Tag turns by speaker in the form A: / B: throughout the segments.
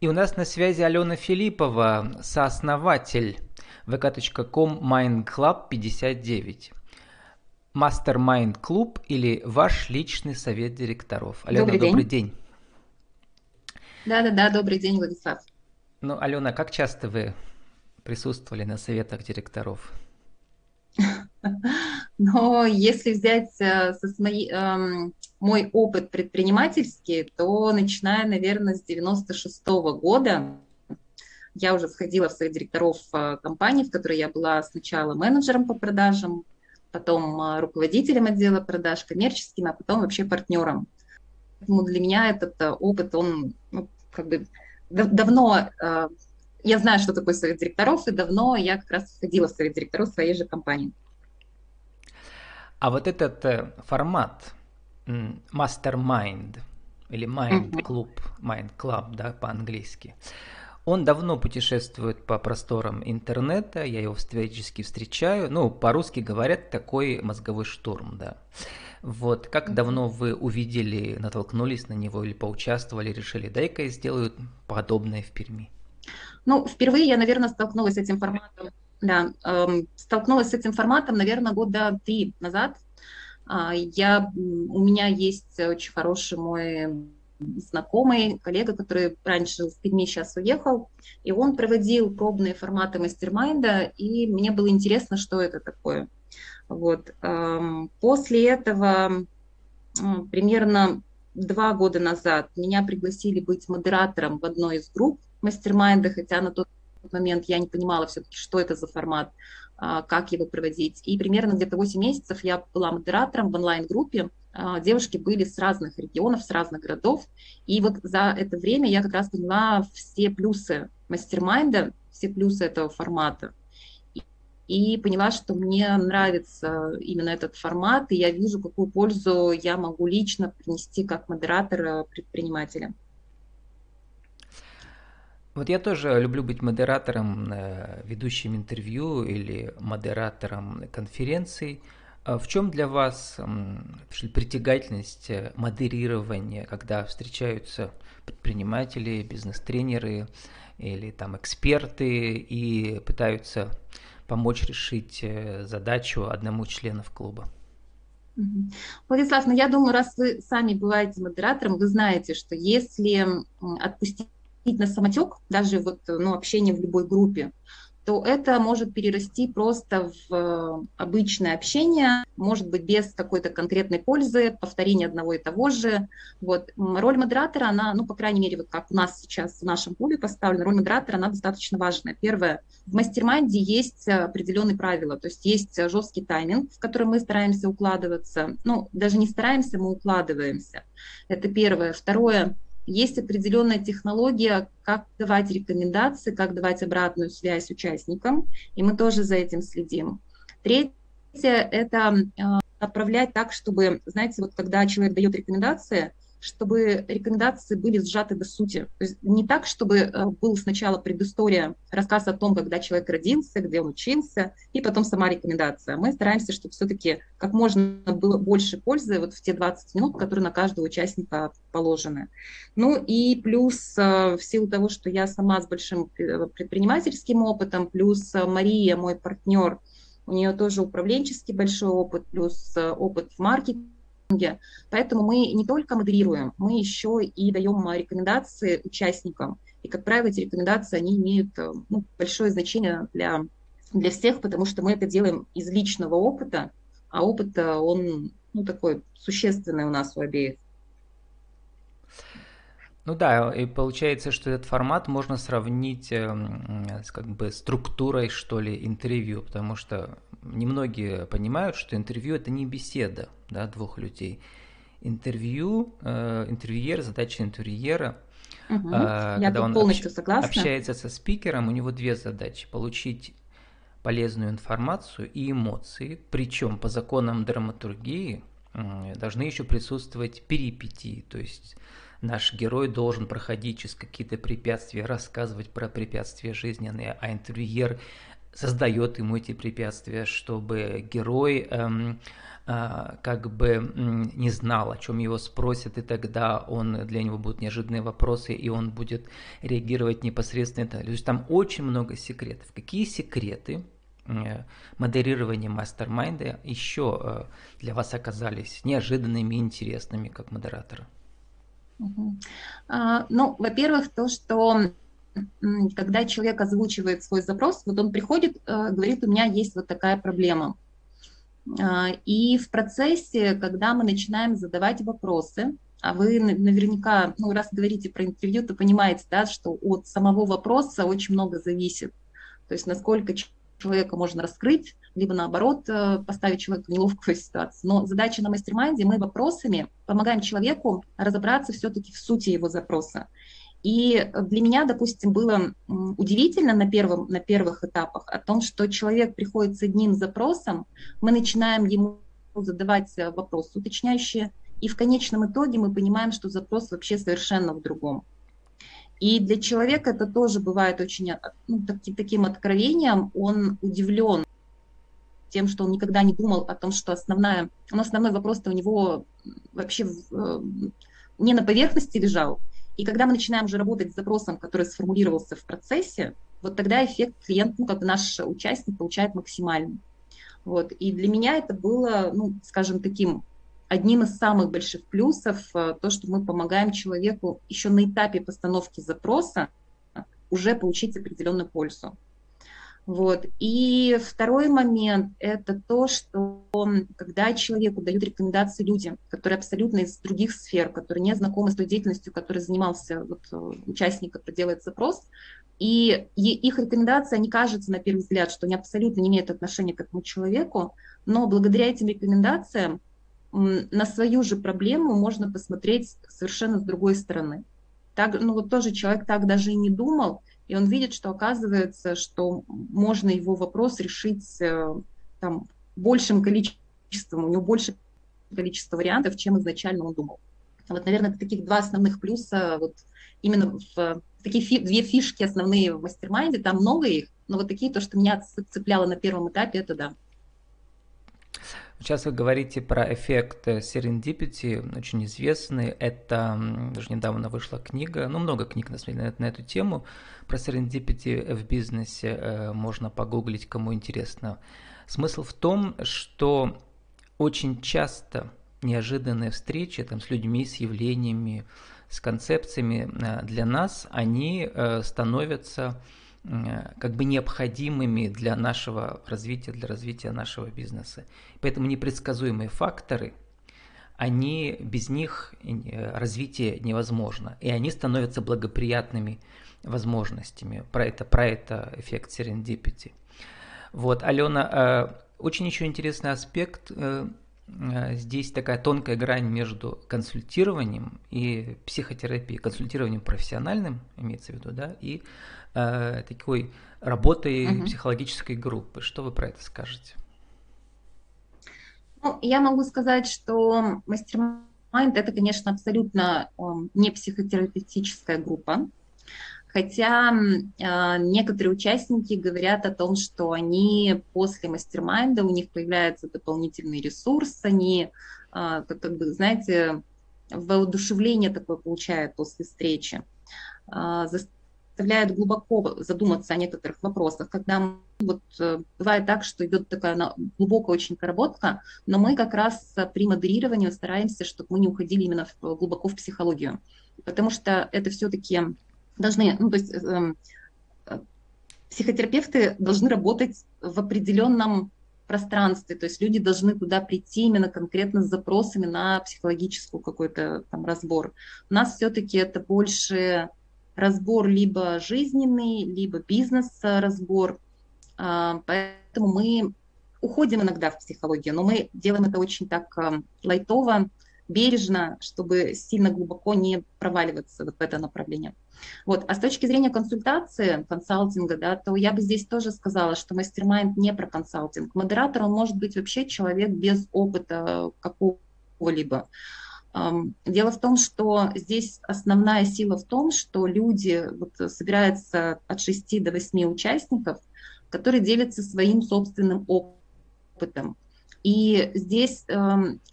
A: И у нас на связи Алена Филиппова, сооснователь vk.com Mind Club 59. Mastermind Club или ваш личный совет директоров. Алена, добрый день. Добрый день.
B: Да-да-да, добрый день, Владислав.
A: Ну, Алена, как часто вы присутствовали на советах директоров?
B: Но если взять э, со своей, эм, мой опыт предпринимательский, то начиная, наверное, с 96 -го года, я уже входила в совет директоров э, компании, в которой я была сначала менеджером по продажам, потом э, руководителем отдела продаж, коммерческим, а потом вообще партнером. Поэтому для меня этот опыт, он ну, как бы давно я знаю, что такое совет директоров, и давно я как раз входила в совет директоров своей же компании.
A: А вот этот э, формат Mastermind или Mind Club, Mind Club, да, по-английски, он давно путешествует по просторам интернета, я его встречески встречаю. Ну, по-русски говорят, такой мозговой штурм, да. Вот, как давно вы увидели, натолкнулись на него или поучаствовали, решили, дай-ка я сделаю подобное в Перми?
B: Ну, впервые я, наверное, столкнулась с этим форматом. Да, эм, столкнулась с этим форматом, наверное, года три назад. Э, я, у меня есть очень хороший мой знакомый, коллега, который раньше в Перми, сейчас уехал, и он проводил пробные форматы мастер-майнда, и мне было интересно, что это такое. Вот. Эм, после этого примерно два года назад меня пригласили быть модератором в одной из групп, мастер-майнда, хотя на тот момент я не понимала все-таки, что это за формат, а, как его проводить. И примерно где-то 8 месяцев я была модератором в онлайн-группе. А, девушки были с разных регионов, с разных городов. И вот за это время я как раз поняла все плюсы мастер-майнда, все плюсы этого формата. И поняла, что мне нравится именно этот формат, и я вижу, какую пользу я могу лично принести как модератор предпринимателям.
A: Вот я тоже люблю быть модератором, э, ведущим интервью или модератором конференций. А в чем для вас притягательность э, модерирования, когда встречаются предприниматели, бизнес-тренеры или там эксперты и пытаются помочь решить э, задачу одному членов клуба?
B: Владислав, ну я думаю, раз вы сами бываете модератором, вы знаете, что если отпустить на самотек, даже вот, ну, общение в любой группе, то это может перерасти просто в э, обычное общение, может быть, без какой-то конкретной пользы, повторения одного и того же. Вот. Роль модератора, она, ну, по крайней мере, вот как у нас сейчас в нашем клубе поставлена, роль модератора, она достаточно важная. Первое, в мастер-майнде есть определенные правила, то есть есть жесткий тайминг, в который мы стараемся укладываться. Ну, даже не стараемся, мы укладываемся. Это первое. Второе, есть определенная технология, как давать рекомендации, как давать обратную связь участникам, и мы тоже за этим следим. Третье – это э, отправлять так, чтобы, знаете, вот когда человек дает рекомендации, чтобы рекомендации были сжаты до сути. То есть не так, чтобы э, был сначала предыстория, рассказ о том, когда человек родился, где он учился, и потом сама рекомендация. Мы стараемся, чтобы все-таки как можно было больше пользы вот в те 20 минут, которые на каждого участника положены. Ну и плюс э, в силу того, что я сама с большим э, предпринимательским опытом, плюс Мария, мой партнер, у нее тоже управленческий большой опыт, плюс опыт в маркетинге, Поэтому мы не только модерируем, мы еще и даем рекомендации участникам. И, как правило, эти рекомендации, они имеют э, ну, большое значение для, для всех, потому что мы это делаем из личного опыта, а опыт, э, он ну, такой существенный у нас у обеих.
A: Ну да, и получается, что этот формат можно сравнить эм, с как бы структурой, что ли, интервью, потому что немногие понимают, что интервью это не беседа да, двух людей. Интервью, э, интервьюер, задача интервьюера, угу. э, когда он полностью общ, согласна. общается со спикером, у него две задачи: получить полезную информацию и эмоции, причем по законам драматургии э, должны еще присутствовать перипетии, то есть наш герой должен проходить через какие-то препятствия, рассказывать про препятствия жизненные, а интервьюер создает ему эти препятствия, чтобы герой эм, э, как бы не знал, о чем его спросят, и тогда он для него будут неожиданные вопросы, и он будет реагировать непосредственно. То есть там очень много секретов. Какие секреты э, модерирования мастер-майнда еще э, для вас оказались неожиданными и интересными как модератора?
B: А, ну, во-первых, то, что когда человек озвучивает свой запрос, вот он приходит, э, говорит, у меня есть вот такая проблема. А, и в процессе, когда мы начинаем задавать вопросы, а вы наверняка, ну, раз говорите про интервью, то понимаете, да, что от самого вопроса очень много зависит. То есть насколько человека можно раскрыть, либо наоборот э, поставить человека в неловкую ситуацию. Но задача на мастер-майнде, мы вопросами помогаем человеку разобраться все-таки в сути его запроса. И для меня, допустим, было удивительно на, первом, на первых этапах о том, что человек приходит с одним запросом, мы начинаем ему задавать вопросы уточняющие, и в конечном итоге мы понимаем, что запрос вообще совершенно в другом. И для человека это тоже бывает очень ну, таки, таким откровением, он удивлен тем, что он никогда не думал о том, что основная, ну, основной вопрос-то у него вообще в, не на поверхности лежал, и когда мы начинаем уже работать с запросом, который сформулировался в процессе, вот тогда эффект клиент, ну, как наш участник получает максимальный. Вот. И для меня это было, ну, скажем, таким одним из самых больших плюсов, э, то, что мы помогаем человеку еще на этапе постановки запроса уже получить определенную пользу. Вот. И второй момент – это то, что когда человеку дают рекомендации люди, которые абсолютно из других сфер, которые не знакомы с той деятельностью, которой занимался вот, э, участник, который делает запрос, и их рекомендации, они кажутся на первый взгляд, что они абсолютно не имеют отношения к этому человеку, но благодаря этим рекомендациям на свою же проблему можно посмотреть совершенно с другой стороны. Так, ну вот тоже человек так даже и не думал, и он видит, что оказывается, что можно его вопрос решить э, там, большим количеством, у него больше количество вариантов, чем изначально он думал. Вот, наверное, это таких два основных плюса, вот именно в такие фи, две фишки основные в мастер-майнде, там много их, но вот такие, то, что меня цепляло на первом этапе, это да.
A: Сейчас вы говорите про эффект serendipity, очень известный. Это даже недавно вышла книга, ну много книг на, на, на эту тему. Про serendipity в бизнесе э, можно погуглить, кому интересно. Смысл в том, что очень часто неожиданные встречи там, с людьми, с явлениями, с концепциями э, для нас, они э, становятся как бы необходимыми для нашего развития, для развития нашего бизнеса. Поэтому непредсказуемые факторы, они без них э, развитие невозможно, и они становятся благоприятными возможностями. Про это, про это эффект serendipity. Вот, Алена, э, очень еще интересный аспект. Здесь такая тонкая грань между консультированием и психотерапией. Консультированием профессиональным, имеется в виду, да, и э, такой работой угу. психологической группы. Что вы про это скажете?
B: Ну, я могу сказать, что мастер-майнд это, конечно, абсолютно э, не психотерапевтическая группа. Хотя э, некоторые участники говорят о том, что они после мастер-майнда, у них появляется дополнительный ресурс, они, э, как, как бы, знаете, воодушевление такое получают после встречи. Э, заставляет глубоко задуматься о некоторых вопросах, когда вот э, бывает так, что идет такая глубокая очень проработка, но мы как раз при модерировании стараемся, чтобы мы не уходили именно в, глубоко в психологию, потому что это все-таки должны, ну то есть э, э, психотерапевты должны работать в определенном пространстве, то есть люди должны туда прийти именно конкретно с запросами на психологическую какой-то там разбор. У нас все-таки это больше разбор либо жизненный, либо бизнес-разбор. А, поэтому мы уходим иногда в психологию, но мы делаем это очень так а, лайтово, бережно, чтобы сильно глубоко не проваливаться в это направление. Вот. А с точки зрения консультации, консалтинга, да, то я бы здесь тоже сказала, что мастер-майнд не про консалтинг. Модератор, он может быть вообще человек без опыта какого-либо. Дело в том, что здесь основная сила в том, что люди, вот собирается от 6 до 8 участников, который делится своим собственным опытом. И здесь э,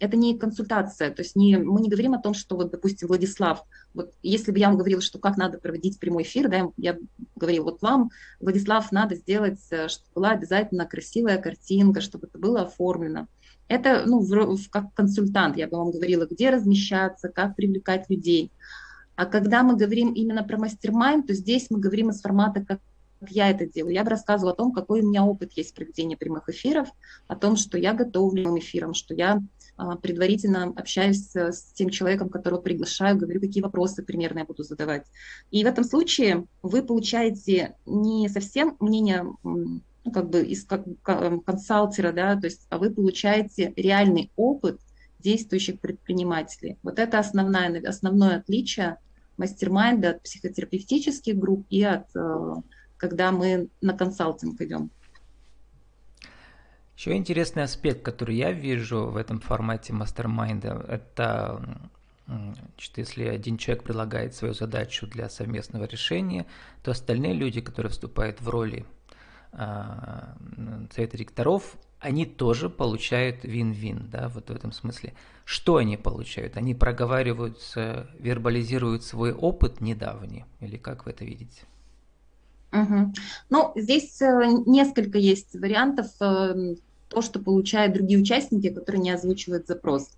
B: это не консультация, то есть не, мы не говорим о том, что вот, допустим, Владислав, вот если бы я вам говорила, что как надо проводить прямой эфир, да, я говорила, вот вам, Владислав, надо сделать, э, чтобы была обязательно красивая картинка, чтобы это было оформлено. Это, ну, в, в, как консультант, я бы вам говорила, где размещаться, как привлекать людей. А когда мы говорим именно про мастер-майнд, то здесь мы говорим из формата как я это делаю. Я бы рассказывала о том, какой у меня опыт есть проведения прямых эфиров, о том, что я готовлю эфиром, что я а, предварительно общаюсь с тем человеком, которого приглашаю, говорю, какие вопросы примерно я буду задавать. И в этом случае вы получаете не совсем мнение ну, как бы из как, консалтера, да, то есть, а вы получаете реальный опыт действующих предпринимателей. Вот это основное, основное отличие мастер-майнда от психотерапевтических групп и от э, когда мы на консалтинг идем.
A: Еще интересный аспект, который я вижу в этом формате мастер-майнда, это Значит, если один человек предлагает свою задачу для совместного решения, то остальные люди, которые вступают в роли э, совета директоров, они тоже получают вин-вин, да, вот в этом смысле. Что они получают? Они проговариваются, вербализируют свой опыт недавний, или как вы это видите?
B: Угу. Ну, здесь э, несколько есть вариантов, э, то, что получают другие участники, которые не озвучивают запрос.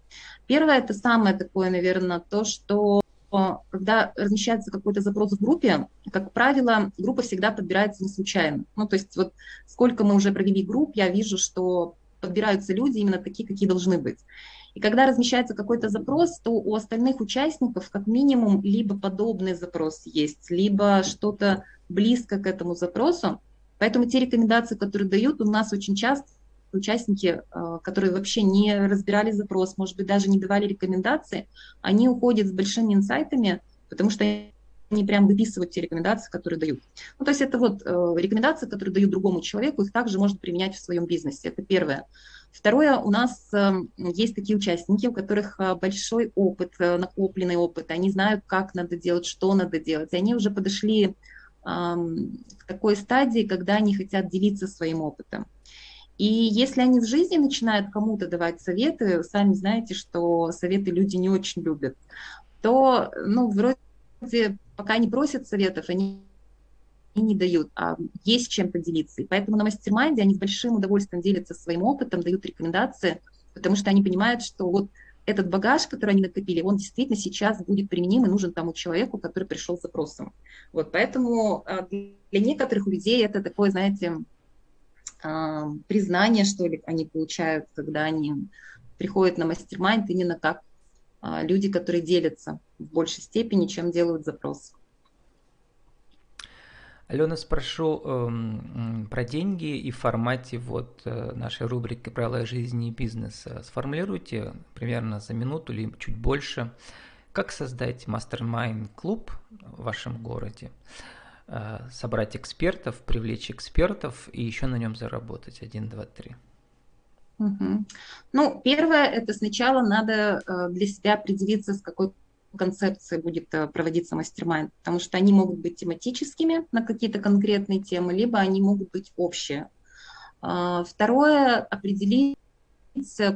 B: Первое, это самое такое, наверное, то, что э, когда размещается какой-то запрос в группе, как правило, группа всегда подбирается не случайно. Ну, то есть вот сколько мы уже провели групп, я вижу, что подбираются люди именно такие, какие должны быть. И когда размещается какой-то запрос, то у остальных участников как минимум либо подобный запрос есть, либо что-то близко к этому запросу. Поэтому те рекомендации, которые дают, у нас очень часто участники, э, которые вообще не разбирали запрос, может быть, даже не давали рекомендации, они уходят с большими инсайтами, потому что они прям выписывают те рекомендации, которые дают. Ну, то есть это вот э, рекомендации, которые дают другому человеку, их также можно применять в своем бизнесе. Это первое. Второе, у нас э, есть такие участники, у которых большой опыт, накопленный опыт, они знают, как надо делать, что надо делать, и они уже подошли к такой стадии, когда они хотят делиться своим опытом. И если они в жизни начинают кому-то давать советы, сами знаете, что советы люди не очень любят, то, ну, вроде пока не просят советов, они не дают, а есть чем поделиться. И поэтому на мастер-майнде они с большим удовольствием делятся своим опытом, дают рекомендации, потому что они понимают, что вот этот багаж, который они накопили, он действительно сейчас будет применим и нужен тому человеку, который пришел с запросом. Вот, поэтому а, для некоторых людей это такое, знаете, а, признание, что ли, они получают, когда они приходят на мастер-майнд именно как а, люди, которые делятся в большей степени, чем делают запрос.
A: Алена, спрошу э, про деньги и в формате вот э, нашей рубрики «Правила жизни и бизнеса». Сформулируйте примерно за минуту или чуть больше, как создать мастер-майнд-клуб в вашем городе, э, собрать экспертов, привлечь экспертов и еще на нем заработать. Один, два, три.
B: Угу. Ну, первое, это сначала надо э, для себя определиться, с какой концепции будет э, проводиться мастер-майнд, потому что они могут быть тематическими на какие-то конкретные темы, либо они могут быть общие. А, второе, определить,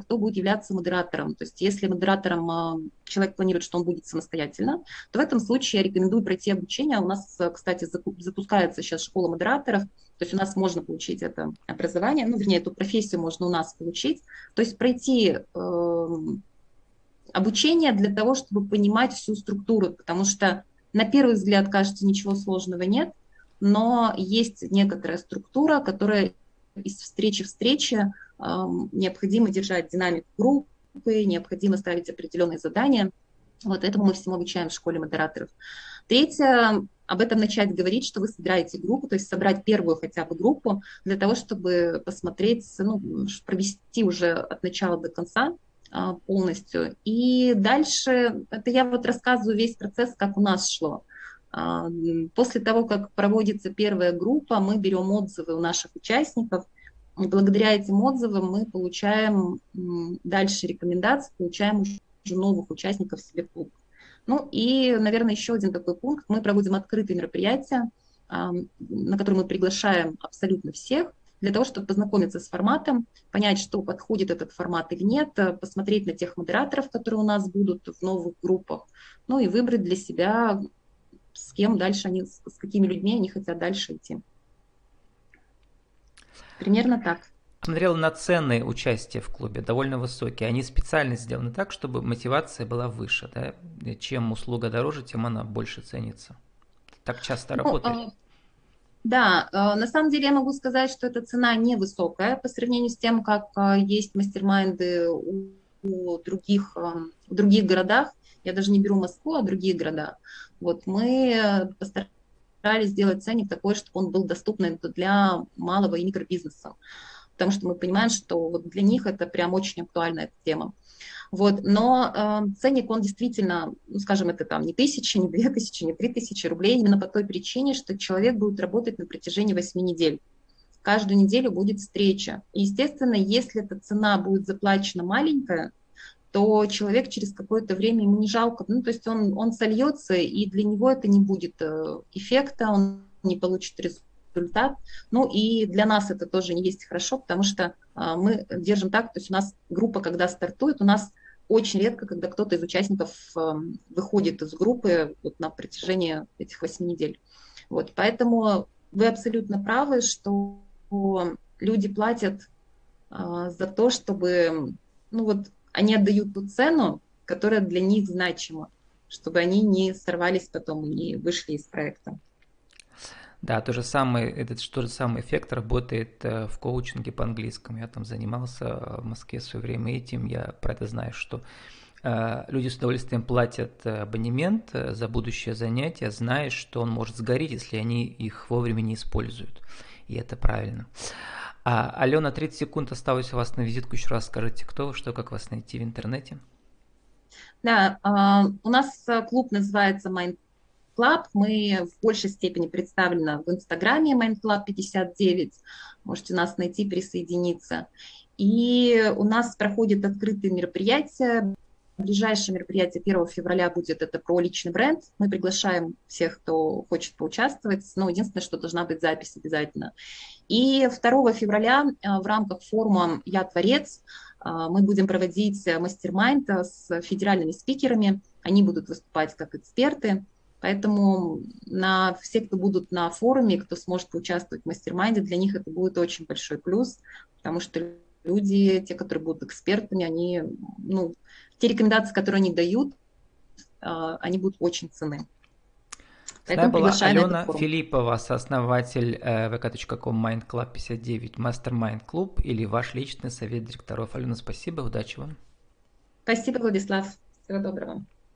B: кто будет являться модератором. То есть если модератором а, человек планирует, что он будет самостоятельно, то в этом случае я рекомендую пройти обучение. У нас, э, кстати, запускается сейчас школа модераторов, то есть у нас можно получить это образование, ну, вернее, эту профессию можно у нас получить. То есть пройти эм, обучение для того, чтобы понимать всю структуру, потому что на первый взгляд кажется ничего сложного нет, но есть некоторая структура, которая из встречи в встрече э, необходимо держать динамику группы, необходимо ставить определенные задания. Вот этому мы всему обучаем в школе модераторов. Третье, об этом начать говорить, что вы собираете группу, то есть собрать первую хотя бы группу для того, чтобы посмотреть, ну, провести уже от начала до конца полностью. И дальше, это я вот рассказываю весь процесс, как у нас шло. А, после того, как проводится первая группа, мы берем отзывы у наших участников. Благодаря этим отзывам мы получаем дальше рекомендации, получаем уже новых участников себе в клуб. Ну и, наверное, еще один такой пункт. Мы проводим открытые мероприятия. на который мы приглашаем абсолютно всех, для того, чтобы познакомиться с форматом, понять, что подходит этот формат или нет, э, посмотреть на тех модераторов, которые у нас будут в новых группах, ну и выбрать для себя, с кем дальше они, с какими людьми они хотят дальше идти. Примерно так.
A: Смотрел на цены участия в клубе, довольно высокие. Они специально сделаны так, чтобы мотивация была выше. Да? Чем услуга дороже, тем она больше ценится. Так часто ну, работает.
B: Да, э, на самом деле я могу сказать, что эта цена невысокая по сравнению с тем, как э, есть мастер-майнды у других, э, в других городах. Я даже не беру Москву, а другие города. Вот мы постарались сделать ценник такой, чтобы он был доступный для малого и микробизнеса. Потому что мы понимаем, что вот для них это прям очень актуальная тема. Вот, но э, ценник, он действительно, ну, скажем, это там не тысяча, не две тысячи, не три тысячи рублей, именно по той причине, что человек будет работать на протяжении восьми недель. Каждую неделю будет встреча. И, естественно, если эта цена будет заплачена маленькая, то человек через какое-то время ему не жалко, ну, то есть он, он сольется, и для него это не будет э, эффекта, он не получит результат. Ну и для нас это тоже не есть хорошо, потому что а, мы держим так, то есть у нас группа, когда стартует, у нас очень редко, когда кто-то из участников эм, выходит из группы вот на протяжении этих восьми недель. Вот, поэтому вы абсолютно правы, что люди платят а, за то, чтобы, ну вот, они отдают ту цену, которая для них значима, чтобы они не сорвались потом и не вышли из проекта.
A: Да, то же самое, этот тот же самый эффект работает э, в коучинге по английскому. Я там занимался э, в Москве в свое время этим, я про это знаю, что э, люди с удовольствием платят абонемент за будущее занятие, зная, что он может сгореть, если они их вовремя не используют. И это правильно. А, Алена, 30 секунд осталось у вас на визитку. Еще раз скажите, кто вы, что, как вас найти в интернете?
B: Да, у нас клуб называется Mind Club. Мы в большей степени представлены в Инстаграме Mind Club 59. Можете нас найти, присоединиться. И у нас проходит открытые мероприятия. Ближайшее мероприятие 1 февраля будет это про личный бренд. Мы приглашаем всех, кто хочет поучаствовать. Но единственное, что должна быть запись обязательно. И 2 февраля э, в рамках форума «Я творец» э, мы будем проводить мастер-майнд с федеральными спикерами. Они будут выступать как эксперты. Поэтому на все, кто будут на форуме, кто сможет поучаствовать в мастер-майнде, для них это будет очень большой плюс, потому что люди, те, которые будут экспертами, они, ну, те рекомендации, которые они дают, а, они будут очень ценны.
A: Поэтому была Алена Филиппова, сооснователь Mastermind Club 59, Mastermind Club или ваш личный совет директоров. Алена, спасибо, удачи вам.
B: Спасибо, Владислав. Всего доброго.